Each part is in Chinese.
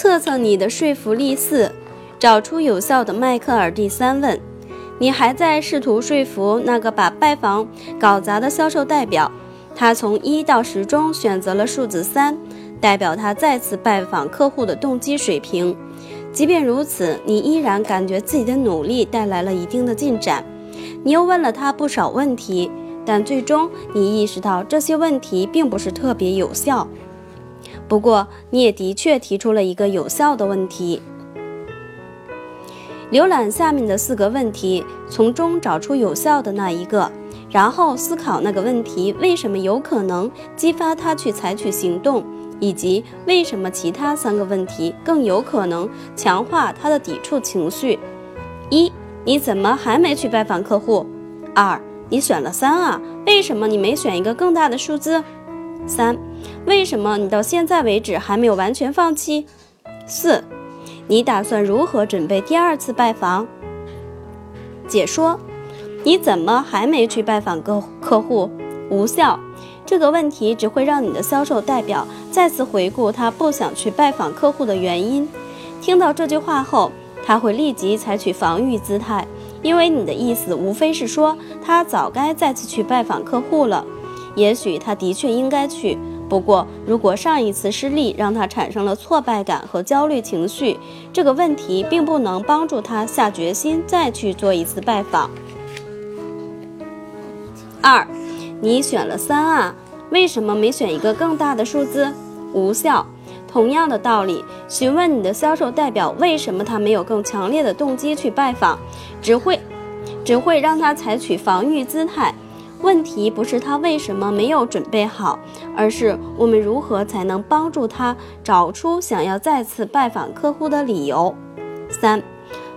测测你的说服力四，找出有效的迈克尔第三问。你还在试图说服那个把拜访搞砸的销售代表，他从一到十中选择了数字三，代表他再次拜访客户的动机水平。即便如此，你依然感觉自己的努力带来了一定的进展。你又问了他不少问题，但最终你意识到这些问题并不是特别有效。不过，你也的确提出了一个有效的问题。浏览下面的四个问题，从中找出有效的那一个，然后思考那个问题为什么有可能激发他去采取行动，以及为什么其他三个问题更有可能强化他的抵触情绪。一，你怎么还没去拜访客户？二，你选了三啊，为什么你没选一个更大的数字？三，为什么你到现在为止还没有完全放弃？四。你打算如何准备第二次拜访？解说：你怎么还没去拜访客客户？无效。这个问题只会让你的销售代表再次回顾他不想去拜访客户的原因。听到这句话后，他会立即采取防御姿态，因为你的意思无非是说他早该再次去拜访客户了。也许他的确应该去。不过，如果上一次失利让他产生了挫败感和焦虑情绪，这个问题并不能帮助他下决心再去做一次拜访。二，你选了三啊，为什么没选一个更大的数字？无效。同样的道理，询问你的销售代表为什么他没有更强烈的动机去拜访，只会，只会让他采取防御姿态。问题不是他为什么没有准备好，而是我们如何才能帮助他找出想要再次拜访客户的理由。三，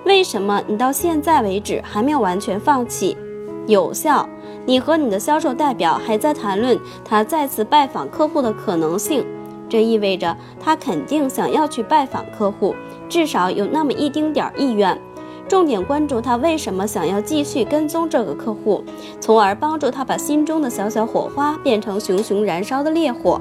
为什么你到现在为止还没有完全放弃？有效，你和你的销售代表还在谈论他再次拜访客户的可能性，这意味着他肯定想要去拜访客户，至少有那么一丁点儿意愿。重点关注他为什么想要继续跟踪这个客户，从而帮助他把心中的小小火花变成熊熊燃烧的烈火。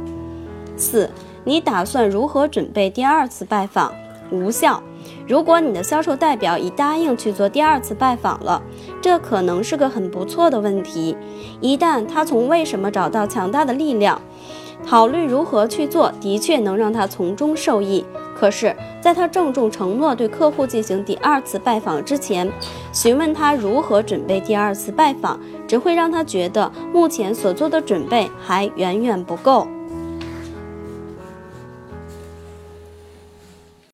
四，你打算如何准备第二次拜访？无效。如果你的销售代表已答应去做第二次拜访了，这可能是个很不错的问题。一旦他从为什么找到强大的力量，考虑如何去做，的确能让他从中受益。可是，在他郑重承诺对客户进行第二次拜访之前，询问他如何准备第二次拜访，只会让他觉得目前所做的准备还远远不够。